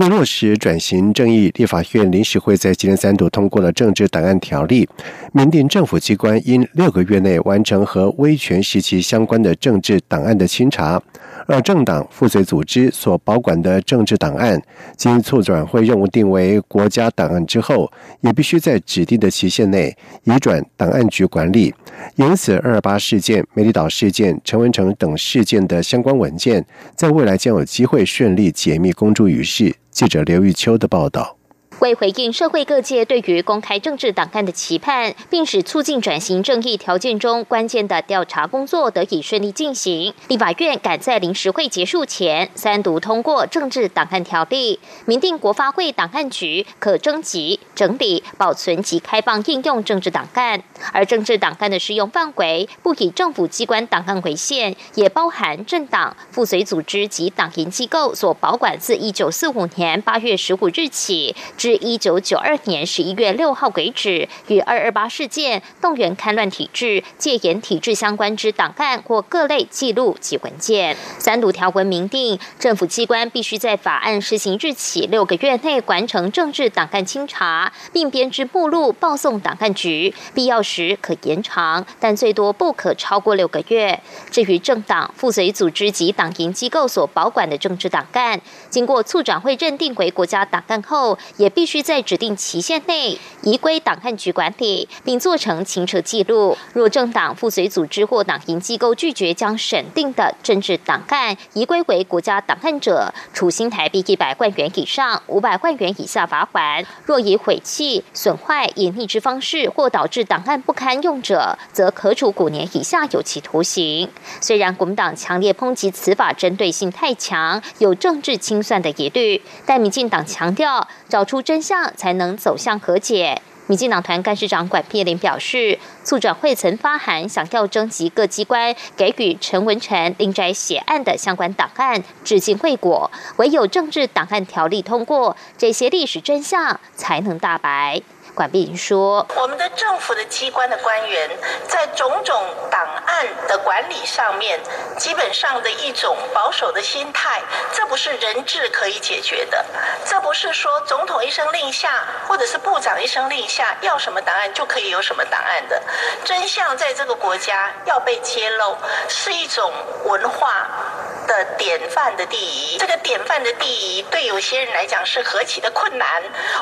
为落实转型正义，立法院临时会在今天三度通过了政治档案条例，明定政府机关应六个月内完成和威权时期相关的政治档案的清查。而政党附随组织所保管的政治档案，经促转会任务定为国家档案之后，也必须在指定的期限内移转档案局管理。因此，二二八事件、美丽岛事件、陈文成等事件的相关文件，在未来将有机会顺利解密公诸于世。记者刘玉秋的报道。为回应社会各界对于公开政治档案的期盼，并使促进转型正义条件中关键的调查工作得以顺利进行，立法院赶在临时会结束前三读通过政治档案条例，明定国发会档案局可征集、整理、保存及开放应用政治档案，而政治档案的适用范围不以政府机关档案为限，也包含政党、附随组织及党营机构所保管自一九四五年八月十五日起至。至一九九二年十一月六号为止，与二二八事件动员戡乱体制、戒严体制相关之档案或各类记录及文件。三读条文明定，政府机关必须在法案施行日起六个月内完成政治档案清查，并编制目录报送档案局，必要时可延长，但最多不可超过六个月。至于政党、附随组织及党营机构所保管的政治档案，经过促转会认定为国家档案后，也必。必须在指定期限内移归档案局管理，并做成清澈记录。若政党、附随组织或党营机构拒绝将审定的政治档案移归为国家档案者，处新台币一百万元以上五百万元以下罚款；若以毁弃、损坏、隐匿之方式或导致档案不堪用者，则可处五年以下有期徒刑。虽然国民党强烈抨击此法针对性太强，有政治清算的疑虑，但民进党强调找出。真相才能走向和解。民进党团干事长管碧林表示，促转会曾发函，想要征集各机关给予陈文成林宅血案的相关档案，至今未果。唯有政治档案条例通过，这些历史真相才能大白。管碧云说：“我们的政府的机关的官员在种种档案的管理上面，基本上的一种保守的心态，这不是人治可以解决的。这不是说总统一声令下，或者是部长一声令下，要什么档案就可以有什么档案的。真相在这个国家要被揭露，是一种文化的典范的第一。这个典范的第一，对有些人来讲是何其的困难。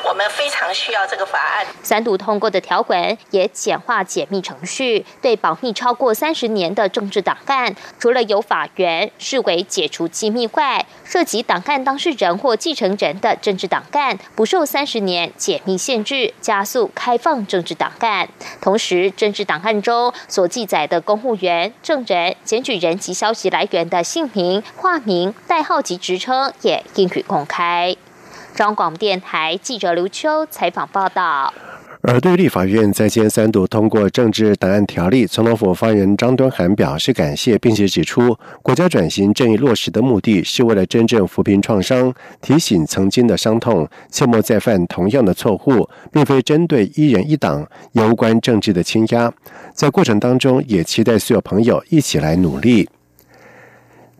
我们非常需要这个法案。”三读通过的条文也简化解密程序，对保密超过三十年的政治档案，除了由法院视为解除机密外，涉及档案当事人或继承人的政治档案不受三十年解密限制，加速开放政治档案。同时，政治档案中所记载的公务员、证人、检举人及消息来源的姓名、化名、代号及职称也应予公开。中广电台记者刘秋采访报道。而对立法院在今三度通过政治档案条例，总统府发言人张敦涵表示感谢，并且指出，国家转型正义落实的目的是为了真正扶贫创伤，提醒曾经的伤痛，切莫再犯同样的错误，并非针对一人一党有关政治的倾压。在过程当中，也期待所有朋友一起来努力。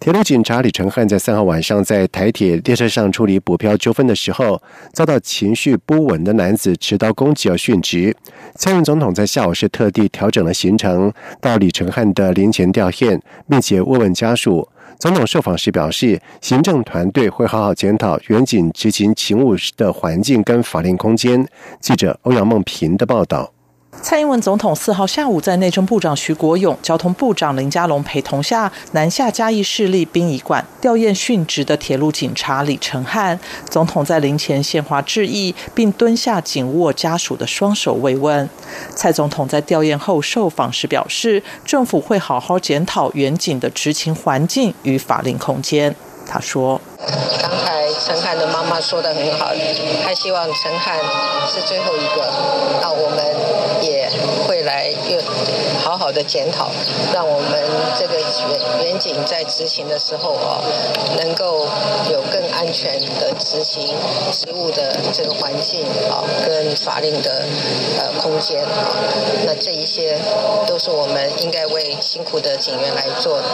铁路警察李成汉在三号晚上在台铁列车上处理补票纠纷的时候，遭到情绪不稳的男子持刀攻击而殉职。蔡英总统在下午是特地调整了行程，到李成汉的灵前吊唁，并且慰问家属。总统受访时表示，行政团队会好好检讨远景执勤勤务的环境跟法令空间。记者欧阳梦平的报道。蔡英文总统四号下午在内政部长徐国勇、交通部长林佳龙陪同下南下嘉义市立殡仪馆吊唁殉职的铁路警察李成汉。总统在灵前献花致意，并蹲下紧握家属的双手慰问。蔡总统在吊唁后受访时表示，政府会好好检讨远景的执勤环境与法令空间。他说：“刚才陈汉的妈妈说的很好，她希望陈汉是最后一个，那我们也会。”来又好好的检讨，让我们这个远远景在执行的时候啊，能够有更安全的执行职务的这个环境啊，跟法令的呃空间啊，那这一些都是我们应该为辛苦的警员来做的。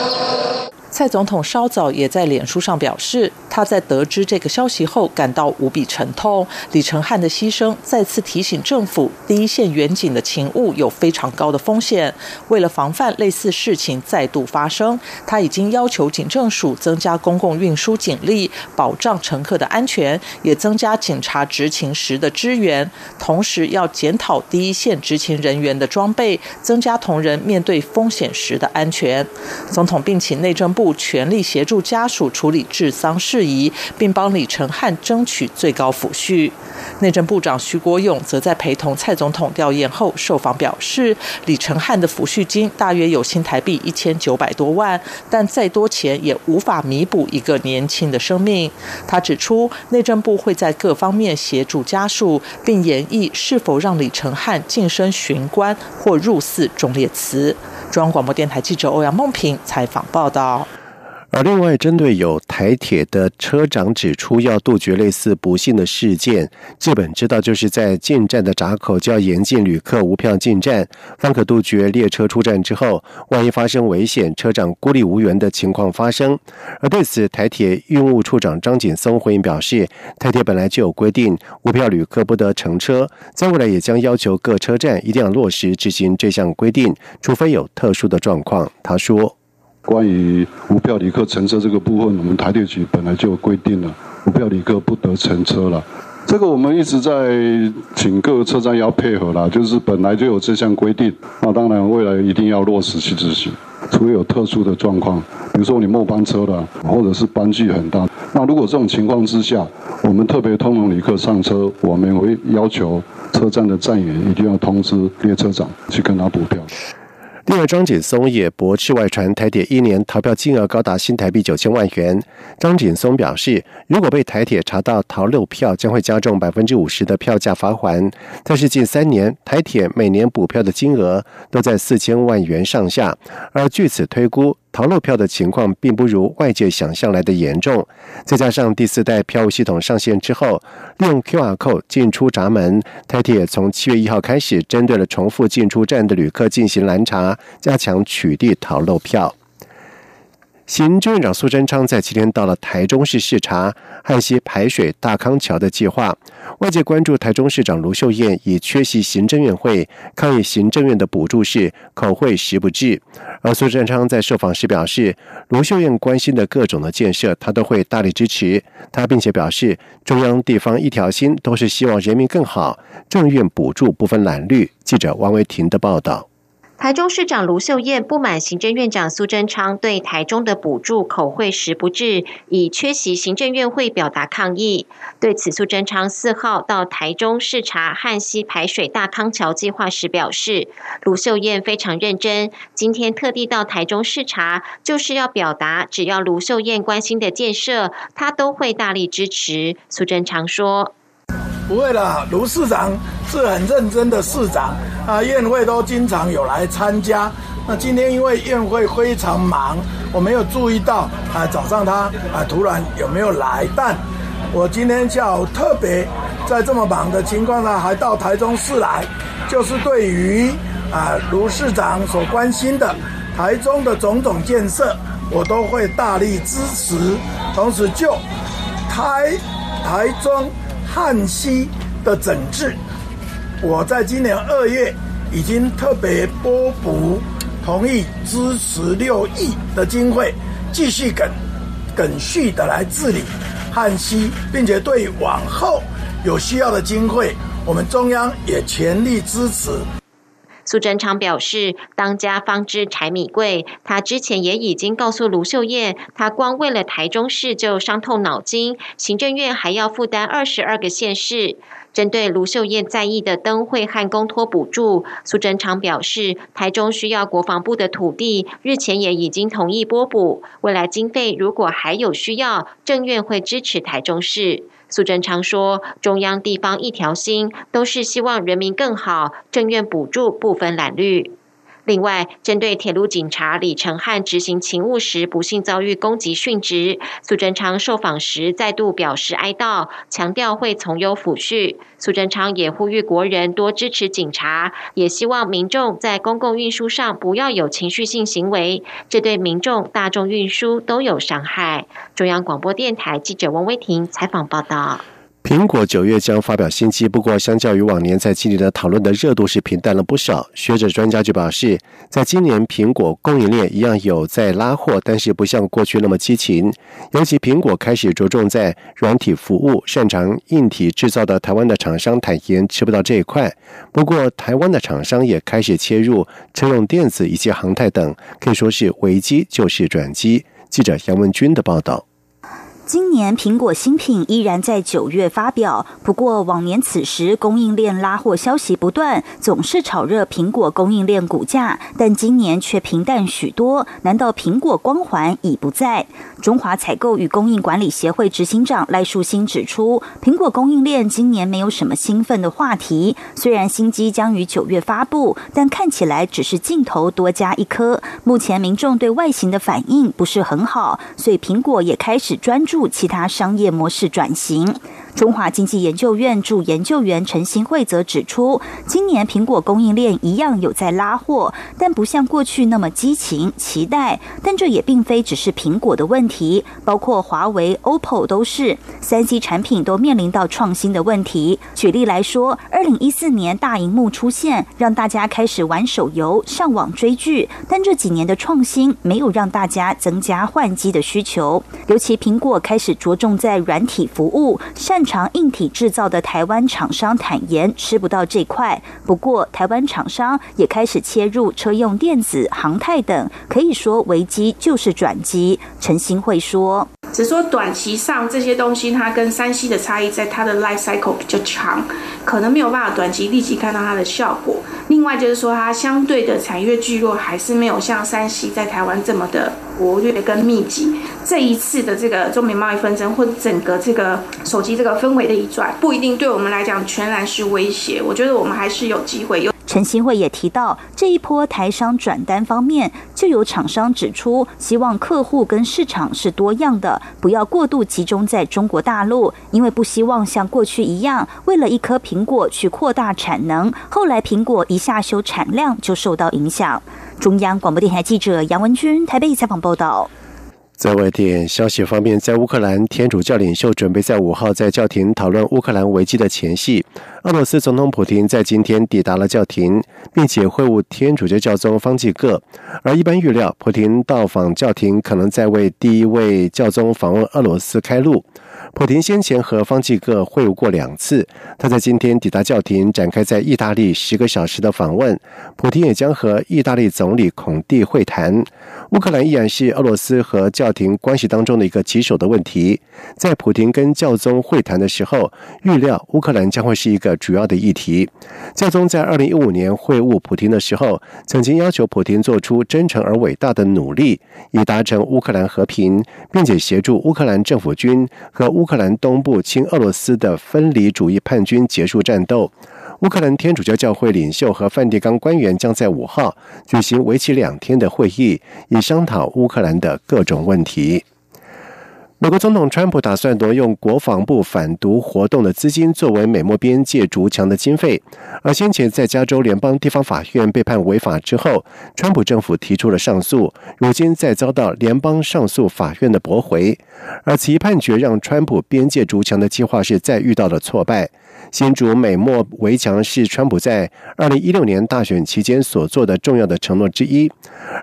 蔡总统稍早也在脸书上表示，他在得知这个消息后感到无比沉痛。李承汉的牺牲再次提醒政府，第一线远景的勤务有非常高的风险。为了防范类似事情再度发生，他已经要求警政署增加公共运输警力，保障乘客的安全，也增加警察执勤时的支援。同时，要检讨第一线执勤人员的装备，增加同仁面对风险时的安全。总统并请内政部。全力协助家属处理治丧事宜，并帮李承汉争取最高抚恤。内政部长徐国勇则在陪同蔡总统吊唁后受访表示，李承汉的抚恤金大约有新台币一千九百多万，但再多钱也无法弥补一个年轻的生命。他指出，内政部会在各方面协助家属，并研议是否让李承汉晋升巡官或入祀忠烈祠。中央广播电台记者欧阳梦平采访报道。而另外，针对有台铁的车长指出要杜绝类似不幸的事件，基本知道就是在进站的闸口就要严禁旅客无票进站，方可杜绝列车出站之后，万一发生危险，车长孤立无援的情况发生。而对此，台铁运务处长张锦松回应表示，台铁本来就有规定，无票旅客不得乘车，在未来也将要求各车站一定要落实执行这项规定，除非有特殊的状况。他说。关于无票旅客乘车这个部分，我们台铁局本来就有规定了，无票旅客不得乘车了。这个我们一直在请各个车站要配合啦，就是本来就有这项规定。那当然未来一定要落实去执行，除非有特殊的状况，比如说你末班车了，或者是班距很大。那如果这种情况之下，我们特别通融旅客上车，我们会要求车站的站员一定要通知列车长去跟他补票。另外，张景松也驳斥外传台铁一年逃票金额高达新台币九千万元。张景松表示，如果被台铁查到逃漏票，将会加重百分之五十的票价罚款。但是近三年，台铁每年补票的金额都在四千万元上下，而据此推估。逃漏票的情况并不如外界想象来的严重，再加上第四代票务系统上线之后，利用 QR code 进出闸门，台铁从七月一号开始，针对了重复进出站的旅客进行拦查，加强取缔逃漏票。行政院长苏贞昌在今天到了台中市视察汉溪排水大康桥的计划。外界关注台中市长卢秀燕以缺席行政院会抗议行政院的补助是口惠实不至。而苏贞昌在受访时表示，卢秀燕关心的各种的建设，他都会大力支持。他并且表示，中央地方一条心，都是希望人民更好。政院补助不分蓝绿。记者王维婷的报道。台中市长卢秀燕不满行政院长苏贞昌对台中的补助口惠实不至，以缺席行政院会表达抗议。对此，苏贞昌四号到台中视察汉溪排水大康桥计划时表示，卢秀燕非常认真，今天特地到台中视察，就是要表达只要卢秀燕关心的建设，他都会大力支持。苏贞昌说。不会啦，卢市长是很认真的市长啊，宴会都经常有来参加。那今天因为宴会非常忙，我没有注意到啊，早上他啊突然有没有来？但我今天下午特别在这么忙的情况下，还到台中市来，就是对于啊卢市长所关心的台中的种种建设，我都会大力支持。同时就台台中。汉溪的整治，我在今年二月已经特别拨补同意支持六亿的经费，继续梗梗续的来治理汉溪，并且对往后有需要的经费，我们中央也全力支持。苏贞昌表示，当家方知柴米贵，他之前也已经告诉卢秀燕，他光为了台中市就伤透脑筋，行政院还要负担二十二个县市。针对卢秀燕在意的灯会和公托补助，苏贞昌表示，台中需要国防部的土地，日前也已经同意拨补，未来经费如果还有需要，政院会支持台中市。苏贞昌说：“中央地方一条心，都是希望人民更好，政院补助不分蓝绿。”另外，针对铁路警察李成汉执行勤务时不幸遭遇攻击殉职，苏贞昌受访时再度表示哀悼，强调会从优抚恤。苏贞昌也呼吁国人多支持警察，也希望民众在公共运输上不要有情绪性行为，这对民众、大众运输都有伤害。中央广播电台记者王威婷采访报道。苹果九月将发表新机，不过相较于往年，在今年的讨论的热度是平淡了不少。学者专家就表示，在今年苹果供应链一样有在拉货，但是不像过去那么激情。尤其苹果开始着重在软体服务，擅长硬体制造的台湾的厂商坦言吃不到这一块。不过，台湾的厂商也开始切入车用电子以及航太等，可以说是危机就是转机。记者杨文军的报道。今年苹果新品依然在九月发表，不过往年此时供应链拉货消息不断，总是炒热苹果供应链股价，但今年却平淡许多。难道苹果光环已不在？中华采购与供应管理协会执行长赖树新指出，苹果供应链今年没有什么兴奋的话题。虽然新机将于九月发布，但看起来只是镜头多加一颗。目前民众对外形的反应不是很好，所以苹果也开始专注助其他商业模式转型。中华经济研究院驻研究员陈新惠则指出，今年苹果供应链一样有在拉货，但不像过去那么激情期待。但这也并非只是苹果的问题，包括华为、OPPO 都是三 C 产品都面临到创新的问题。举例来说，二零一四年大荧幕出现，让大家开始玩手游、上网追剧，但这几年的创新没有让大家增加换机的需求。尤其苹果开始着重在软体服务，常硬体制造的台湾厂商坦言吃不到这块。不过，台湾厂商也开始切入车用电子、航太等，可以说危机就是转机。陈新会说：“只说短期上这些东西，它跟三 C 的差异在它的 life cycle 比较长，可能没有办法短期立即看到它的效果。另外就是说，它相对的产业聚落还是没有像三 C 在台湾这么的活跃跟密集。这一次的这个中美贸易纷争，或整个这个手机这个氛围的一转，不一定对我们来讲全然是威胁。我觉得我们还是有机会有。”陈新会也提到，这一波台商转单方面，就有厂商指出，希望客户跟市场是多样的，不要过度集中在中国大陆，因为不希望像过去一样，为了一颗苹果去扩大产能，后来苹果一下修产量就受到影响。中央广播电台记者杨文君台北采访报道。在外电消息方面，在乌克兰天主教领袖准备在五号在教廷讨论乌克兰危机的前夕，俄罗斯总统普京在今天抵达了教廷，并且会晤天主教教宗方济各。而一般预料，普京到访教廷可能在为第一位教宗访问俄罗斯开路。普廷先前和方济各会晤过两次，他在今天抵达教廷，展开在意大利十个小时的访问。普廷也将和意大利总理孔蒂会谈。乌克兰依然是俄罗斯和教廷关系当中的一个棘手的问题。在普廷跟教宗会谈的时候，预料乌克兰将会是一个主要的议题。教宗在二零一五年会晤普廷的时候，曾经要求普廷做出真诚而伟大的努力，以达成乌克兰和平，并且协助乌克兰政府军和。乌克兰东部亲俄罗斯的分离主义叛军结束战斗。乌克兰天主教教会领袖和梵蒂冈官员将在五号举行为期两天的会议，以商讨乌克兰的各种问题。美国总统川普打算挪用国防部反毒活动的资金作为美墨边界筑墙的经费，而先前在加州联邦地方法院被判违法之后，川普政府提出了上诉，如今再遭到联邦上诉法院的驳回，而此一判决让川普边界筑墙的计划是再遇到了挫败。新竹美墨围墙是川普在二零一六年大选期间所做的重要的承诺之一。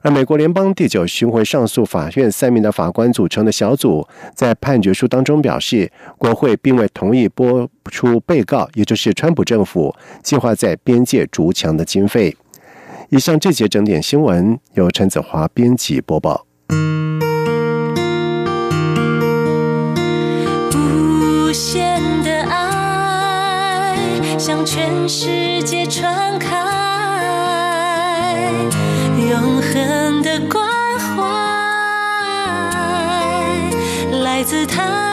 而美国联邦第九巡回上诉法院三名的法官组成的小组在判决书当中表示，国会并未同意拨出被告，也就是川普政府计划在边界筑墙的经费。以上这节整点新闻由陈子华编辑播报。无限。向全世界传开，永恒的关怀，来自他。